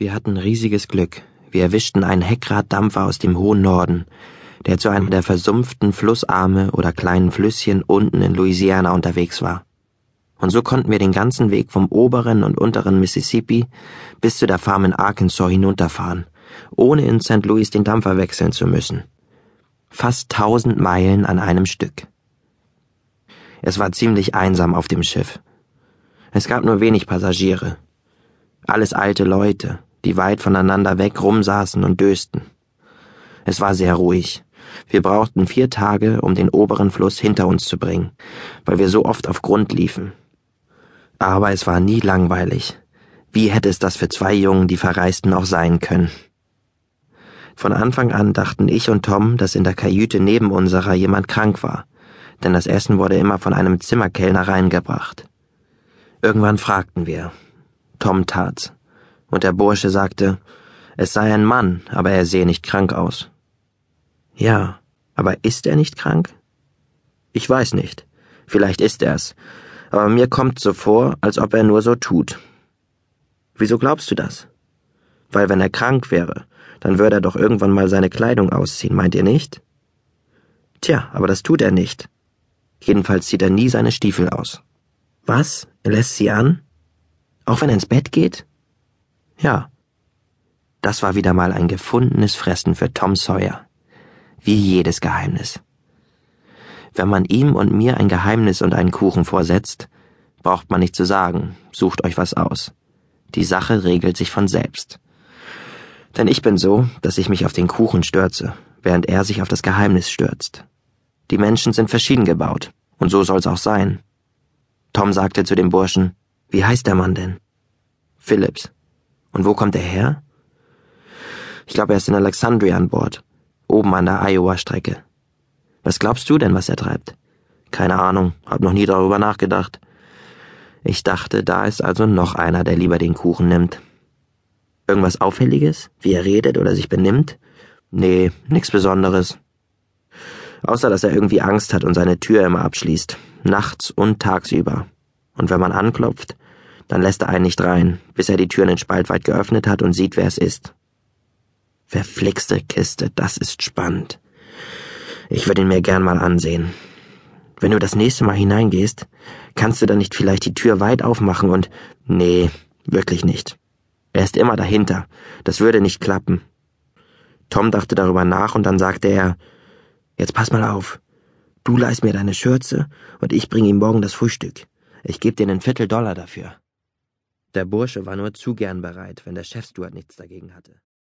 Wir hatten riesiges Glück. Wir erwischten einen Heckraddampfer aus dem hohen Norden, der zu einem der versumpften Flussarme oder kleinen Flüsschen unten in Louisiana unterwegs war. Und so konnten wir den ganzen Weg vom oberen und unteren Mississippi bis zu der Farm in Arkansas hinunterfahren, ohne in St. Louis den Dampfer wechseln zu müssen. Fast tausend Meilen an einem Stück. Es war ziemlich einsam auf dem Schiff. Es gab nur wenig Passagiere. Alles alte Leute, die weit voneinander weg rumsaßen und dösten. Es war sehr ruhig. Wir brauchten vier Tage, um den oberen Fluss hinter uns zu bringen, weil wir so oft auf Grund liefen. Aber es war nie langweilig. Wie hätte es das für zwei Jungen, die Verreisten, auch sein können? Von Anfang an dachten ich und Tom, dass in der Kajüte neben unserer jemand krank war, denn das Essen wurde immer von einem Zimmerkellner reingebracht. Irgendwann fragten wir. Tom tat's und der Bursche sagte, es sei ein Mann, aber er sehe nicht krank aus. Ja, aber ist er nicht krank? Ich weiß nicht. Vielleicht ist er's. Aber mir kommt so vor, als ob er nur so tut. Wieso glaubst du das? Weil wenn er krank wäre, dann würde er doch irgendwann mal seine Kleidung ausziehen, meint ihr nicht? Tja, aber das tut er nicht. Jedenfalls zieht er nie seine Stiefel aus. Was? Er lässt sie an? Auch wenn er ins Bett geht? Ja. Das war wieder mal ein gefundenes Fressen für Tom Sawyer. Wie jedes Geheimnis. Wenn man ihm und mir ein Geheimnis und einen Kuchen vorsetzt, braucht man nicht zu sagen, sucht euch was aus. Die Sache regelt sich von selbst. Denn ich bin so, dass ich mich auf den Kuchen stürze, während er sich auf das Geheimnis stürzt. Die Menschen sind verschieden gebaut, und so soll's auch sein. Tom sagte zu dem Burschen, wie heißt der Mann denn? Phillips. Und wo kommt er her? Ich glaube, er ist in Alexandria an Bord, oben an der Iowa-Strecke. Was glaubst du denn, was er treibt? Keine Ahnung, hab noch nie darüber nachgedacht. Ich dachte, da ist also noch einer, der lieber den Kuchen nimmt. Irgendwas Auffälliges? Wie er redet oder sich benimmt? Nee, nix Besonderes. Außer, dass er irgendwie Angst hat und seine Tür immer abschließt. Nachts und tagsüber. Und wenn man anklopft, dann lässt er einen nicht rein, bis er die Tür einen Spalt weit geöffnet hat und sieht, wer es ist. Verflixte Kiste, das ist spannend. Ich würde ihn mir gern mal ansehen. Wenn du das nächste Mal hineingehst, kannst du dann nicht vielleicht die Tür weit aufmachen und. Nee, wirklich nicht. Er ist immer dahinter. Das würde nicht klappen. Tom dachte darüber nach und dann sagte er, Jetzt pass mal auf. Du leihst mir deine Schürze und ich bringe ihm morgen das Frühstück. Ich gebe dir einen Vierteldollar dafür. Der Bursche war nur zu gern bereit, wenn der Chefsteward nichts dagegen hatte.